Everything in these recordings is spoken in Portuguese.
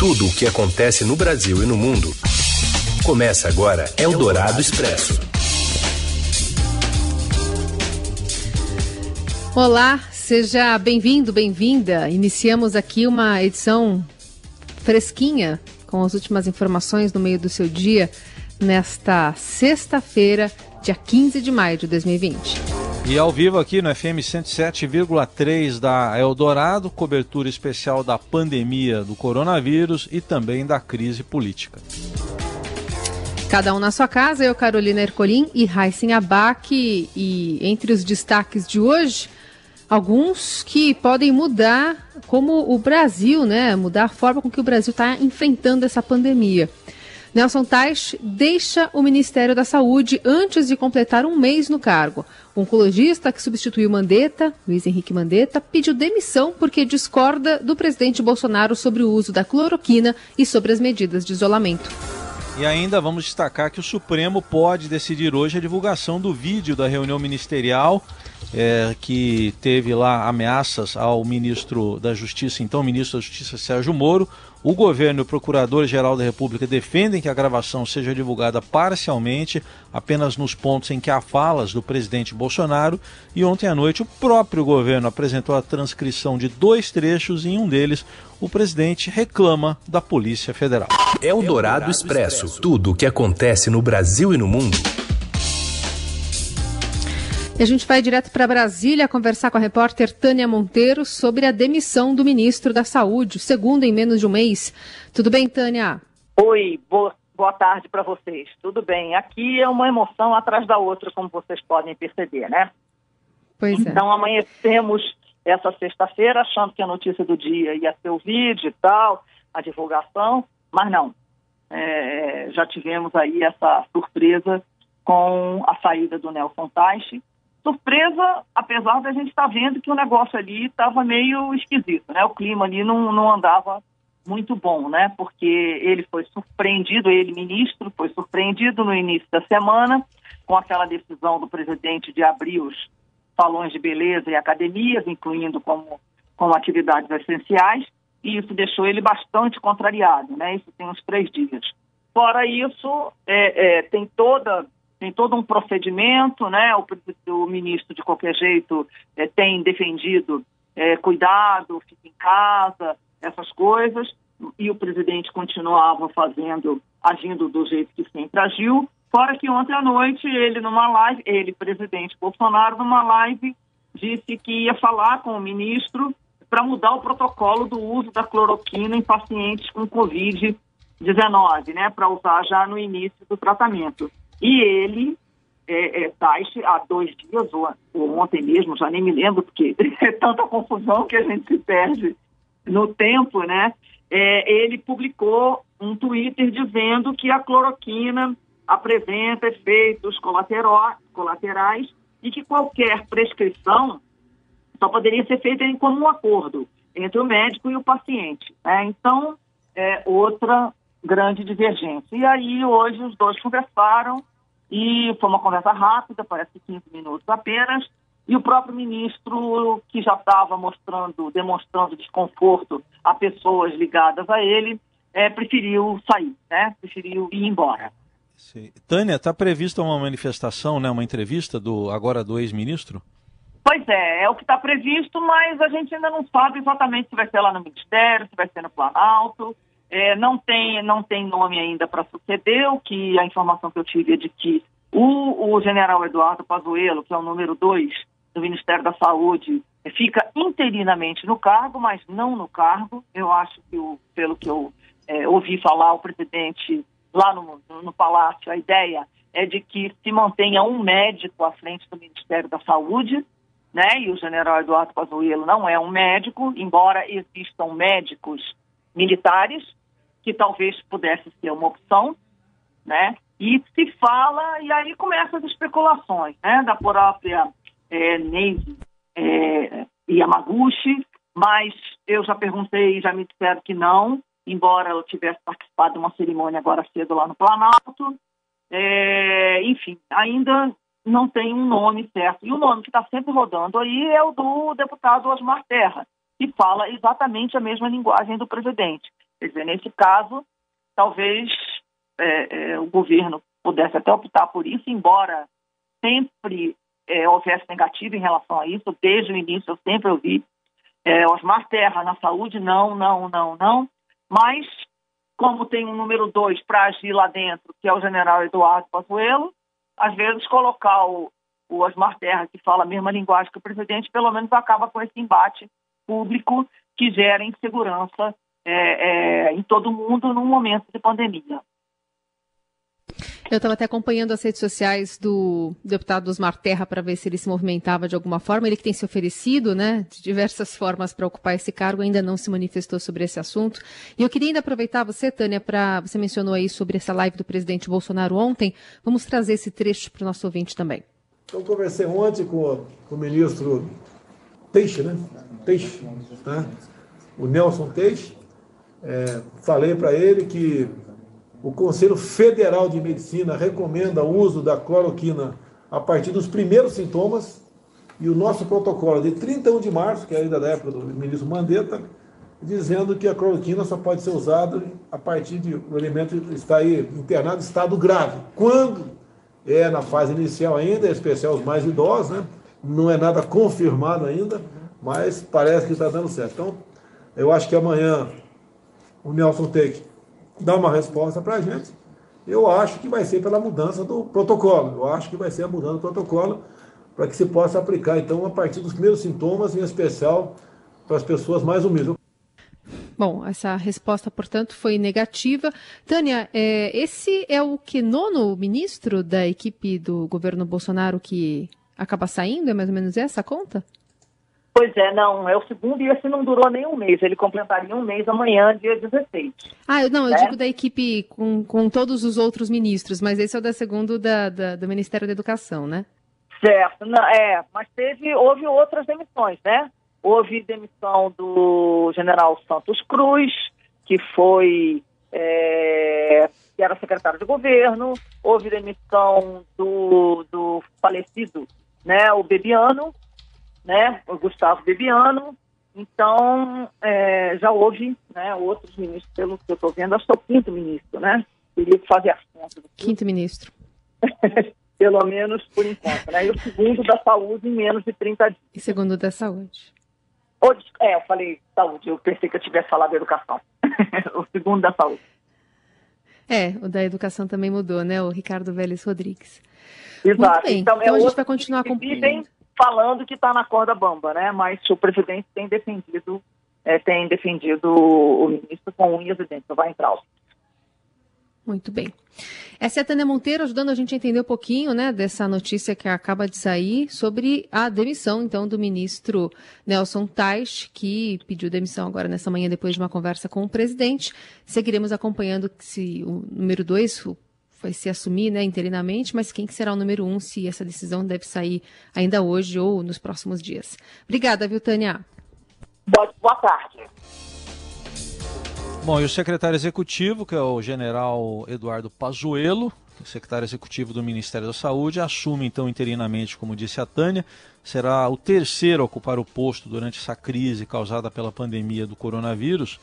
Tudo o que acontece no Brasil e no mundo. Começa agora Eldorado Expresso. Olá, seja bem-vindo, bem-vinda. Iniciamos aqui uma edição fresquinha com as últimas informações no meio do seu dia nesta sexta-feira, dia 15 de maio de 2020. E ao vivo aqui no FM 107,3 da Eldorado, cobertura especial da pandemia do coronavírus e também da crise política. Cada um na sua casa, eu, Carolina Ercolim e Raíssen Abac. E entre os destaques de hoje, alguns que podem mudar como o Brasil, né? Mudar a forma com que o Brasil está enfrentando essa pandemia. Nelson Teich deixa o Ministério da Saúde antes de completar um mês no cargo. O oncologista que substituiu Mandetta, Luiz Henrique Mandetta, pediu demissão porque discorda do presidente Bolsonaro sobre o uso da cloroquina e sobre as medidas de isolamento. E ainda vamos destacar que o Supremo pode decidir hoje a divulgação do vídeo da reunião ministerial é, que teve lá ameaças ao ministro da Justiça, então ministro da Justiça Sérgio Moro. O governo e o Procurador-Geral da República defendem que a gravação seja divulgada parcialmente, apenas nos pontos em que há falas do presidente Bolsonaro. E ontem à noite, o próprio governo apresentou a transcrição de dois trechos e em um deles, o presidente reclama da Polícia Federal. É o Dourado Expresso tudo o que acontece no Brasil e no mundo. E a gente vai direto para Brasília conversar com a repórter Tânia Monteiro sobre a demissão do ministro da Saúde, segundo em menos de um mês. Tudo bem, Tânia? Oi, boa, boa tarde para vocês. Tudo bem. Aqui é uma emoção atrás da outra, como vocês podem perceber, né? Pois é. Então, amanhecemos essa sexta-feira achando que a notícia do dia ia ser o vídeo e tal, a divulgação, mas não. É, já tivemos aí essa surpresa com a saída do Nelson Teich, surpresa, apesar da gente estar tá vendo que o negócio ali estava meio esquisito, né? O clima ali não, não andava muito bom, né? Porque ele foi surpreendido, ele, ministro, foi surpreendido no início da semana com aquela decisão do presidente de abrir os salões de beleza e academias, incluindo como, como atividades essenciais, e isso deixou ele bastante contrariado, né? Isso tem uns três dias. Fora isso, é, é, tem toda tem todo um procedimento, né? O, o ministro, de qualquer jeito, é, tem defendido é, cuidado, fica em casa, essas coisas, e o presidente continuava fazendo, agindo do jeito que sempre agiu. Fora que ontem à noite ele numa live, ele, presidente Bolsonaro, numa live, disse que ia falar com o ministro para mudar o protocolo do uso da cloroquina em pacientes com Covid-19, né? Para usar já no início do tratamento. E ele, é, é, há dois dias, ou, ou, ontem mesmo, já nem me lembro, porque é tanta confusão que a gente se perde no tempo, né? É, ele publicou um Twitter dizendo que a cloroquina apresenta efeitos colaterais e que qualquer prescrição só poderia ser feita em comum acordo entre o médico e o paciente. Né? Então, é outra grande divergência. E aí, hoje, os dois conversaram e foi uma conversa rápida, parece 15 minutos apenas, e o próprio ministro, que já estava mostrando, demonstrando desconforto a pessoas ligadas a ele, é, preferiu sair, né? preferiu ir embora. Sim. Tânia, está prevista uma manifestação, né, uma entrevista do agora do ex-ministro? Pois é, é o que está previsto, mas a gente ainda não sabe exatamente se vai ser lá no Ministério, se vai ser no Planalto. É, não, tem, não tem nome ainda para suceder, o que a informação que eu tive é de que o, o general Eduardo Pazuello, que é o número dois do Ministério da Saúde, fica interinamente no cargo, mas não no cargo. Eu acho que, o, pelo que eu é, ouvi falar, o presidente lá no, no Palácio, a ideia é de que se mantenha um médico à frente do Ministério da Saúde, né? E o general Eduardo Pazuello não é um médico, embora existam médicos militares, que talvez pudesse ser uma opção, né? E se fala, e aí começam as especulações, né? Da própria é, Neide é, Yamaguchi, mas eu já perguntei, já me disseram que não, embora eu tivesse participado de uma cerimônia agora cedo lá no Planalto. É, enfim, ainda não tem um nome certo. E o nome que está sempre rodando aí é o do deputado Osmar Terra, que fala exatamente a mesma linguagem do presidente Quer dizer, nesse caso, talvez é, é, o governo pudesse até optar por isso, embora sempre é, houvesse negativo em relação a isso, desde o início eu sempre ouvi é, Osmar Terra na saúde, não, não, não, não, mas como tem um número dois para agir lá dentro, que é o general Eduardo Pazuello, às vezes colocar o, o Osmar Terra, que fala a mesma linguagem que o presidente, pelo menos acaba com esse embate público que gera insegurança é, é, em todo mundo num momento de pandemia. Eu estava até acompanhando as redes sociais do deputado Osmar Terra para ver se ele se movimentava de alguma forma. Ele que tem se oferecido, né, de diversas formas para ocupar esse cargo, ainda não se manifestou sobre esse assunto. E eu queria ainda aproveitar você, Tânia, para você mencionou aí sobre essa live do presidente Bolsonaro ontem. Vamos trazer esse trecho para o nosso ouvinte também. Eu conversei ontem com, com o ministro Teixe, né? Teixe, né? o Nelson Teixe. É, falei para ele que o Conselho Federal de Medicina recomenda o uso da cloroquina a partir dos primeiros sintomas e o nosso protocolo de 31 de março, que é ainda da época do ministro Mandetta, dizendo que a cloroquina só pode ser usada a partir de o elemento estar aí internado em estado grave. Quando é na fase inicial ainda, em especial os mais idosos, né? não é nada confirmado ainda, mas parece que está dando certo. Então, eu acho que amanhã o Nelson Take dar uma resposta para a gente. Eu acho que vai ser pela mudança do protocolo. Eu acho que vai ser a mudança do protocolo para que se possa aplicar, então, a partir dos primeiros sintomas, em especial para as pessoas mais humildes. Bom, essa resposta, portanto, foi negativa. Tânia, é, esse é o que nono ministro da equipe do governo Bolsonaro que acaba saindo? É mais ou menos essa a conta? Pois é, não, é o segundo e esse não durou nem um mês. Ele completaria um mês amanhã, dia 16. Ah, não, eu né? digo da equipe com, com todos os outros ministros, mas esse é o da segundo da, da, do Ministério da Educação, né? Certo, não, é, mas teve, houve outras demissões, né? Houve demissão do general Santos Cruz, que foi é, que era secretário de governo, houve demissão do, do falecido, né, o Bebiano, né, o Gustavo Bebiano. Então, é, já houve né, outros ministros, pelo que eu estou vendo, acho que é o quinto ministro, né? Teria que fazer as contas. Quinto ministro. pelo menos por enquanto, né? E o segundo da saúde em menos de 30 dias. E segundo da saúde. é, eu falei saúde, eu pensei que eu tivesse falado educação. o segundo da saúde. É, o da educação também mudou, né? O Ricardo Vélez Rodrigues. Exato. Muito bem. Então, é então é a gente vai continuar acompanhando falando que está na corda bamba, né? Mas o presidente tem defendido, é, tem defendido o ministro com unhas e dentes. Vai entrar. Muito bem. Essa é a Tânia Monteiro ajudando a gente a entender um pouquinho né, dessa notícia que acaba de sair sobre a demissão, então, do ministro Nelson Tais, que pediu demissão agora nessa manhã depois de uma conversa com o presidente. Seguiremos acompanhando se o número dois, o vai se assumir né, interinamente, mas quem que será o número um se essa decisão deve sair ainda hoje ou nos próximos dias. Obrigada, viu, Tânia? Boa, boa tarde. Bom, e o secretário executivo, que é o general Eduardo Pazuello, secretário executivo do Ministério da Saúde, assume então interinamente, como disse a Tânia, será o terceiro a ocupar o posto durante essa crise causada pela pandemia do coronavírus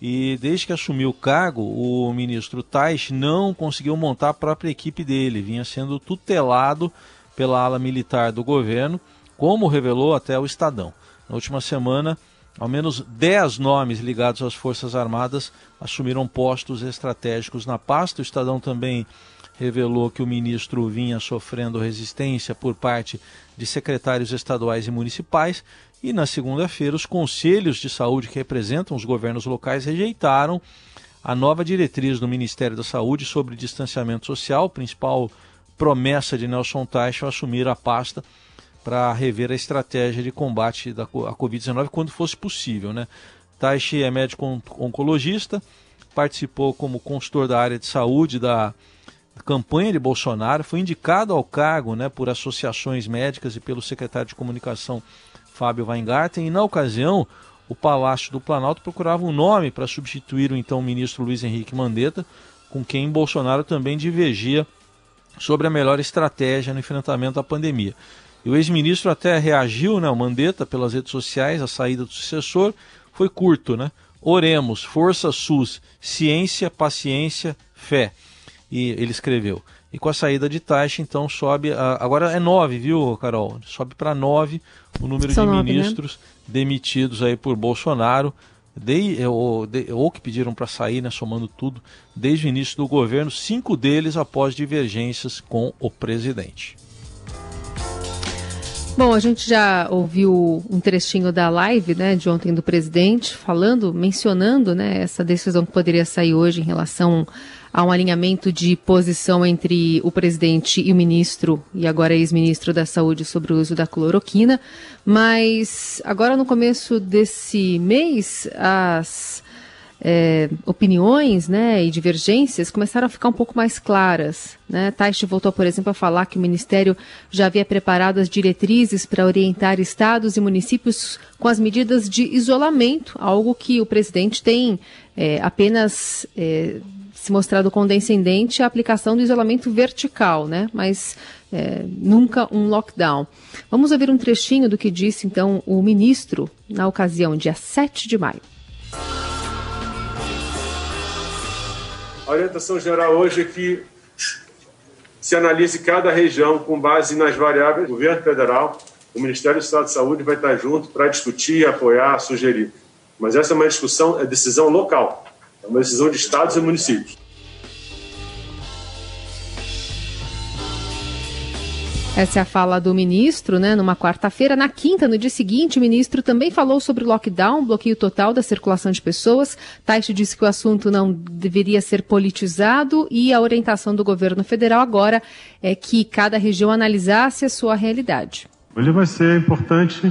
e desde que assumiu o cargo, o ministro Tais não conseguiu montar a própria equipe dele, vinha sendo tutelado pela ala militar do governo, como revelou até o Estadão. Na última semana, ao menos 10 nomes ligados às Forças Armadas assumiram postos estratégicos na pasta. O Estadão também revelou que o ministro vinha sofrendo resistência por parte de secretários estaduais e municipais e na segunda-feira, os conselhos de saúde que representam os governos locais rejeitaram a nova diretriz do Ministério da Saúde sobre distanciamento social, principal promessa de Nelson Teich ao assumir a pasta para rever a estratégia de combate da Covid-19 quando fosse possível. Né? Teich é médico oncologista, participou como consultor da área de saúde da campanha de Bolsonaro, foi indicado ao cargo né, por associações médicas e pelo secretário de comunicação Fábio Weingarten, e na ocasião o Palácio do Planalto procurava um nome para substituir o então ministro Luiz Henrique Mandetta, com quem Bolsonaro também divergia sobre a melhor estratégia no enfrentamento à pandemia. E o ex-ministro até reagiu, né, o Mandetta, pelas redes sociais, a saída do sucessor foi curto, né? Oremos, Força SUS, ciência, paciência, fé. E ele escreveu. E com a saída de taxa, então sobe. A, agora é nove, viu, Carol? Sobe para nove o número São de nove, né? ministros né? demitidos aí por Bolsonaro. De, ou, de, ou, que pediram para sair, né, somando tudo, desde o início do governo, cinco deles após divergências com o presidente. Bom, a gente já ouviu um trechinho da live né, de ontem do presidente, falando, mencionando né, essa decisão que poderia sair hoje em relação Há um alinhamento de posição entre o presidente e o ministro, e agora ex-ministro da Saúde, sobre o uso da cloroquina. Mas agora, no começo desse mês, as é, opiniões né, e divergências começaram a ficar um pouco mais claras. Né? Taish voltou, por exemplo, a falar que o Ministério já havia preparado as diretrizes para orientar estados e municípios com as medidas de isolamento, algo que o presidente tem é, apenas é, se mostrado condescendente a aplicação do isolamento vertical, né? Mas é, nunca um lockdown. Vamos ouvir um trechinho do que disse então o ministro na ocasião, dia 7 de maio. A orientação geral hoje é que se analise cada região com base nas variáveis do governo federal. O Ministério do Estado de Saúde vai estar junto para discutir, apoiar, sugerir. Mas essa é uma discussão, é decisão local. É uma decisão de estados e municípios. Essa é a fala do ministro, né, numa quarta-feira. Na quinta, no dia seguinte, o ministro também falou sobre lockdown, bloqueio total da circulação de pessoas. Taixe disse que o assunto não deveria ser politizado e a orientação do governo federal agora é que cada região analisasse a sua realidade. Ele vai ser importante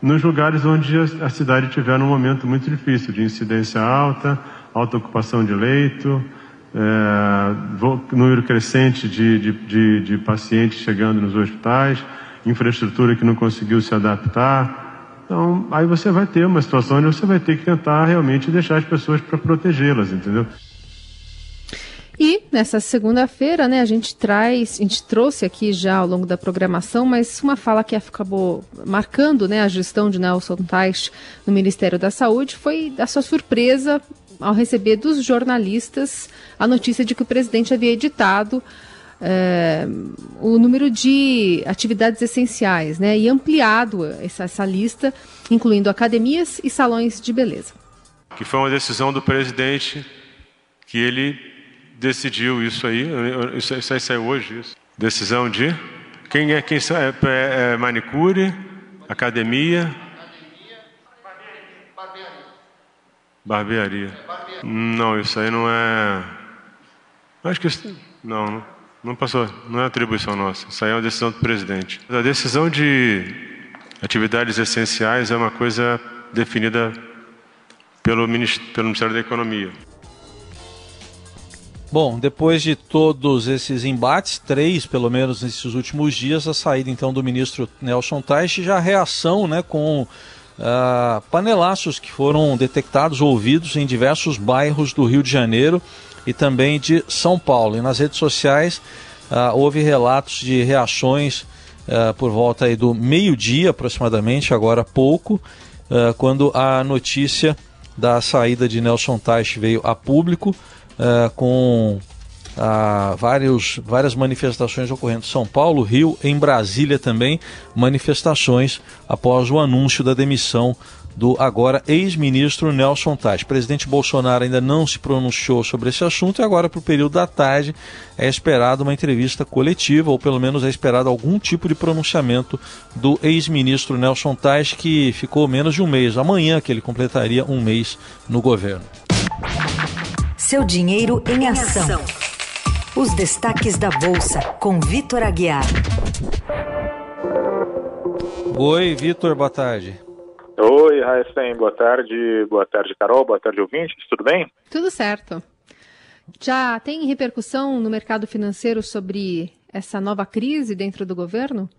nos lugares onde a cidade tiver um momento muito difícil, de incidência alta, alta ocupação de leito, é, número crescente de, de, de, de pacientes chegando nos hospitais, infraestrutura que não conseguiu se adaptar. Então, aí você vai ter uma situação onde você vai ter que tentar realmente deixar as pessoas para protegê-las, entendeu? E nessa segunda-feira, né, a gente traz, a gente trouxe aqui já ao longo da programação, mas uma fala que acabou marcando, né, a gestão de Nelson Tais no Ministério da Saúde foi a sua surpresa ao receber dos jornalistas a notícia de que o presidente havia editado é, o número de atividades essenciais, né, e ampliado essa, essa lista, incluindo academias e salões de beleza. Que foi uma decisão do presidente que ele decidiu isso aí, isso, isso aí saiu hoje, isso. Decisão de quem é quem é, é, é manicure, academia, barbearia. Não, isso aí não é. Acho que isso... não, não passou, não é atribuição nossa. Isso aí é uma decisão do presidente. A decisão de atividades essenciais é uma coisa definida pelo Ministério da Economia. Bom, depois de todos esses embates, três pelo menos nesses últimos dias, a saída então do ministro Nelson Teich, já a reação né, com uh, panelaços que foram detectados, ouvidos em diversos bairros do Rio de Janeiro e também de São Paulo. E nas redes sociais uh, houve relatos de reações uh, por volta aí do meio-dia aproximadamente, agora há pouco, quando a notícia da saída de Nelson Teich veio a público com uh, vários, várias manifestações ocorrendo em São Paulo, Rio, em Brasília também, manifestações após o anúncio da demissão do agora ex-ministro Nelson Tais. O presidente Bolsonaro ainda não se pronunciou sobre esse assunto e agora, para o período da tarde, é esperado uma entrevista coletiva, ou pelo menos é esperado algum tipo de pronunciamento do ex-ministro Nelson Tais, que ficou menos de um mês, amanhã que ele completaria um mês no governo. Seu dinheiro em ação. Os destaques da Bolsa, com Vitor Aguiar. Oi, Vitor, boa tarde. Oi, Raíssen, boa tarde. Boa tarde, Carol. Boa tarde, ouvintes. Tudo bem? Tudo certo. Já tem repercussão no mercado financeiro sobre essa nova crise dentro do governo?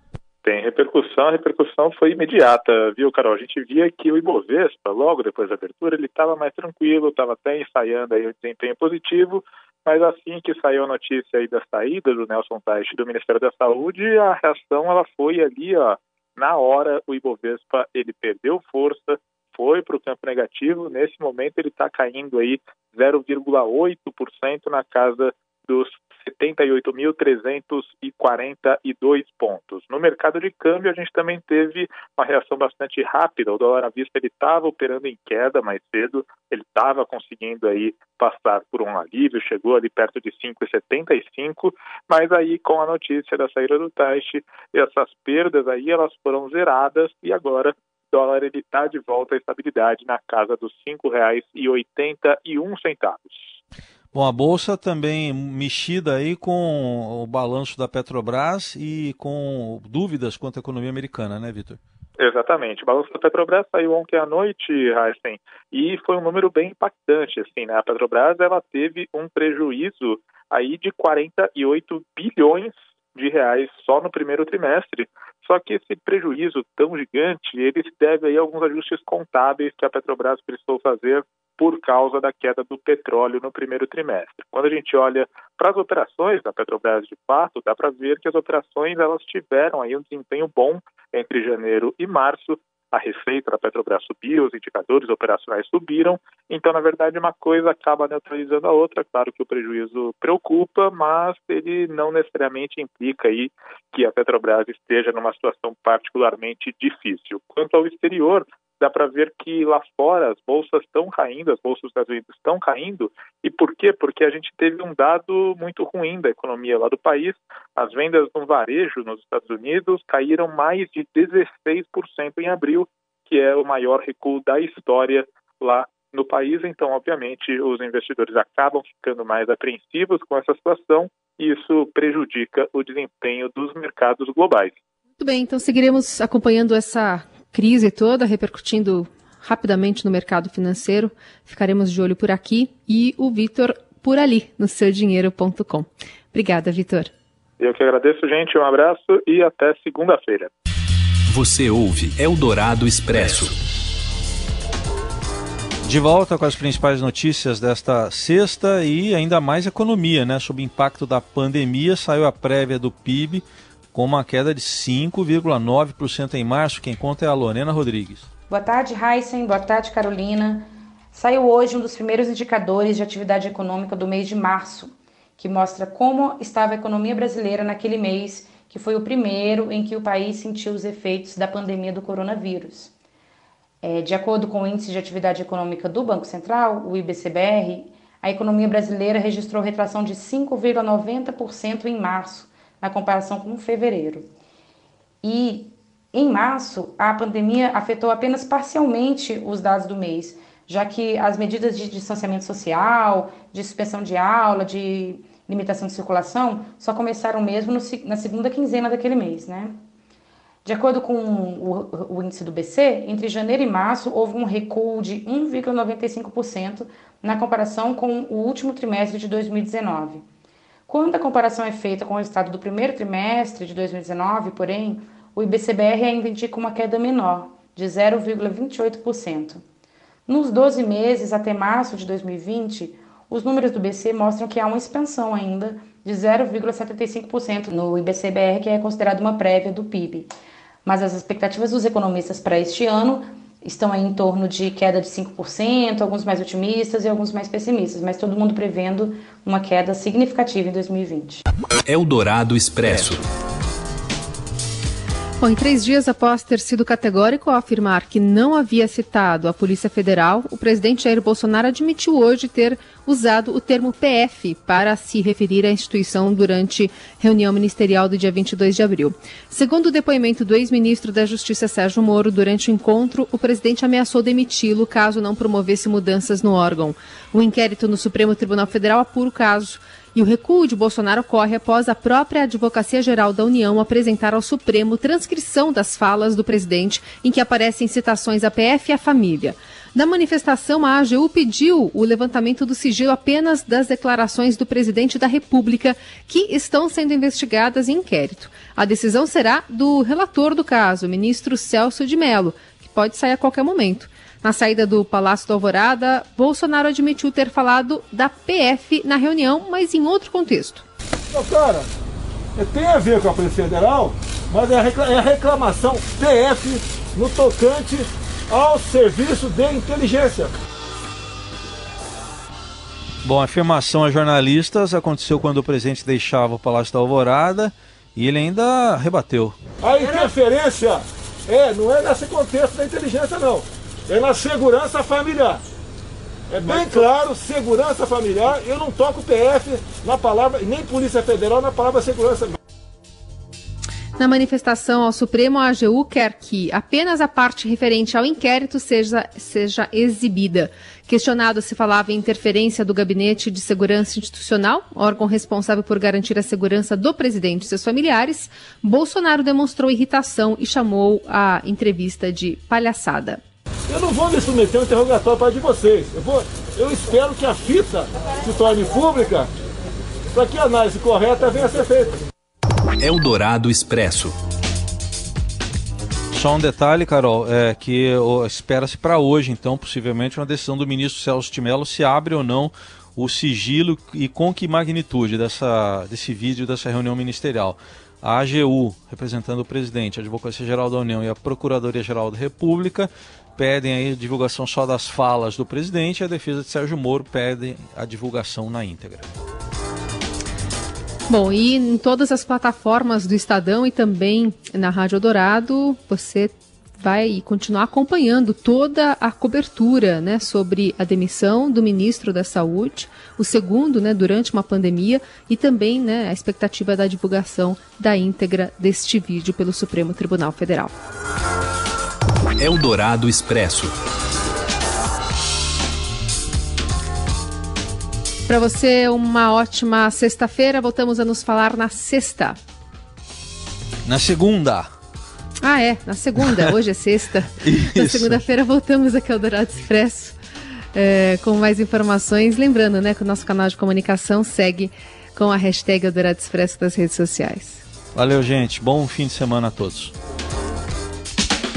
Tem repercussão, a repercussão foi imediata, viu, Carol? A gente via que o Ibovespa, logo depois da abertura, ele estava mais tranquilo, estava até ensaiando aí o desempenho positivo, mas assim que saiu a notícia aí da saída do Nelson Teich do Ministério da Saúde, a reação ela foi ali, ó, na hora o Ibovespa ele perdeu força foi para o campo negativo. Nesse momento ele está caindo aí 0,8% na casa dos 78.342 pontos. No mercado de câmbio, a gente também teve uma reação bastante rápida. O dólar à vista ele estava operando em queda mais cedo, ele estava conseguindo aí passar por um alívio, chegou ali perto de 5,75, mas aí com a notícia da saída do Taixe, essas perdas aí elas foram zeradas e agora o dólar ele está de volta à estabilidade na casa dos R$ 5,81. Bom, a bolsa também mexida aí com o balanço da Petrobras e com dúvidas quanto à economia americana, né, Vitor? Exatamente. O balanço da Petrobras saiu ontem à noite, Heisen, e foi um número bem impactante. Assim, né? A Petrobras ela teve um prejuízo aí de 48 bilhões de reais só no primeiro trimestre. Só que esse prejuízo tão gigante, ele se deve aí a alguns ajustes contábeis que a Petrobras precisou fazer por causa da queda do petróleo no primeiro trimestre. Quando a gente olha para as operações da Petrobras de fato, dá para ver que as operações elas tiveram aí um desempenho bom entre janeiro e março. A receita da Petrobras subiu, os indicadores operacionais subiram, então, na verdade, uma coisa acaba neutralizando a outra. Claro que o prejuízo preocupa, mas ele não necessariamente implica aí que a Petrobras esteja numa situação particularmente difícil. Quanto ao exterior, dá para ver que lá fora as bolsas estão caindo, as bolsas dos Estados Unidos estão caindo. E por quê? Porque a gente teve um dado muito ruim da economia lá do país. As vendas no varejo nos Estados Unidos caíram mais de 16% em abril, que é o maior recuo da história lá no país. Então, obviamente, os investidores acabam ficando mais apreensivos com essa situação e isso prejudica o desempenho dos mercados globais. Muito bem, então seguiremos acompanhando essa crise toda repercutindo rapidamente no mercado financeiro. Ficaremos de olho por aqui e o Vitor por ali no seudinheiro.com. Obrigada, Vitor. Eu que agradeço, gente. Um abraço e até segunda-feira. Você ouve Eldorado Expresso. De volta com as principais notícias desta sexta e ainda mais economia, né? Sob impacto da pandemia, saiu a prévia do PIB com uma queda de 5,9% em março. Quem conta é a Lorena Rodrigues. Boa tarde, Heisen. Boa tarde, Carolina. Saiu hoje um dos primeiros indicadores de atividade econômica do mês de março, que mostra como estava a economia brasileira naquele mês, que foi o primeiro em que o país sentiu os efeitos da pandemia do coronavírus. É, de acordo com o Índice de Atividade Econômica do Banco Central, o IBCBR, a economia brasileira registrou retração de 5,90% em março, na comparação com fevereiro. E em março, a pandemia afetou apenas parcialmente os dados do mês, já que as medidas de distanciamento social, de suspensão de aula, de limitação de circulação, só começaram mesmo no, na segunda quinzena daquele mês, né? De acordo com o, o, índice do BC, entre janeiro e março houve um recuo de 1,95% na comparação com o último trimestre de 2019. Quando a comparação é feita com o resultado do primeiro trimestre de 2019, porém, o IBCBR ainda indica uma queda menor, de 0,28%. Nos 12 meses até março de 2020, os números do BC mostram que há uma expansão ainda de 0,75% no IBCBR, que é considerado uma prévia do PIB. Mas as expectativas dos economistas para este ano estão aí em torno de queda de 5%, alguns mais otimistas e alguns mais pessimistas, mas todo mundo prevendo uma queda significativa em 2020. Eldorado Expresso. Bom, três dias após ter sido categórico ao afirmar que não havia citado a Polícia Federal, o presidente Jair Bolsonaro admitiu hoje ter usado o termo PF para se referir à instituição durante reunião ministerial do dia 22 de abril. Segundo o depoimento do ex-ministro da Justiça Sérgio Moro, durante o encontro, o presidente ameaçou demiti-lo caso não promovesse mudanças no órgão. O inquérito no Supremo Tribunal Federal apura o caso. E o recuo de Bolsonaro ocorre após a própria Advocacia Geral da União apresentar ao Supremo transcrição das falas do presidente em que aparecem citações à PF e à família. Na manifestação, a AGU pediu o levantamento do sigilo apenas das declarações do presidente da República, que estão sendo investigadas em inquérito. A decisão será do relator do caso, o ministro Celso de Mello, que pode sair a qualquer momento. Na saída do Palácio da Alvorada, Bolsonaro admitiu ter falado da PF na reunião, mas em outro contexto. Meu cara, é, tem a ver com a Polícia Federal, mas é, é a reclamação PF no tocante ao serviço de inteligência. Bom, a afirmação a jornalistas aconteceu quando o presidente deixava o Palácio da Alvorada e ele ainda rebateu. A interferência é, não é nesse contexto da inteligência, não. É na segurança familiar. É bem claro, segurança familiar. Eu não toco PF na palavra, nem Polícia Federal na palavra segurança. Na manifestação ao Supremo, a AGU quer que apenas a parte referente ao inquérito seja, seja exibida. Questionado se falava em interferência do Gabinete de Segurança Institucional, órgão responsável por garantir a segurança do presidente e seus familiares, Bolsonaro demonstrou irritação e chamou a entrevista de palhaçada. Eu não vou me submeter ao interrogatório para de vocês. Eu, vou, eu espero que a fita se torne pública para que a análise correta venha a ser feita. Eldorado Expresso. Só um detalhe, Carol, é que espera-se para hoje, então, possivelmente, uma decisão do ministro Celso de Mello se abre ou não o sigilo e com que magnitude dessa, desse vídeo, dessa reunião ministerial. A AGU, representando o presidente, a Advocacia Geral da União e a Procuradoria Geral da República, pedem aí a divulgação só das falas do presidente e a defesa de Sérgio Moro pede a divulgação na íntegra. Bom, e em todas as plataformas do Estadão e também na Rádio Dourado, você vai continuar acompanhando toda a cobertura né, sobre a demissão do ministro da Saúde, o segundo né, durante uma pandemia, e também né, a expectativa da divulgação da íntegra deste vídeo pelo Supremo Tribunal Federal. Eldorado Expresso. Para você, uma ótima sexta-feira. Voltamos a nos falar na sexta. Na segunda. Ah, é, na segunda. Hoje é sexta. na segunda-feira voltamos aqui ao Dourado Expresso é, com mais informações. Lembrando né, que o nosso canal de comunicação segue com a hashtag Eldorado Expresso das redes sociais. Valeu, gente. Bom fim de semana a todos.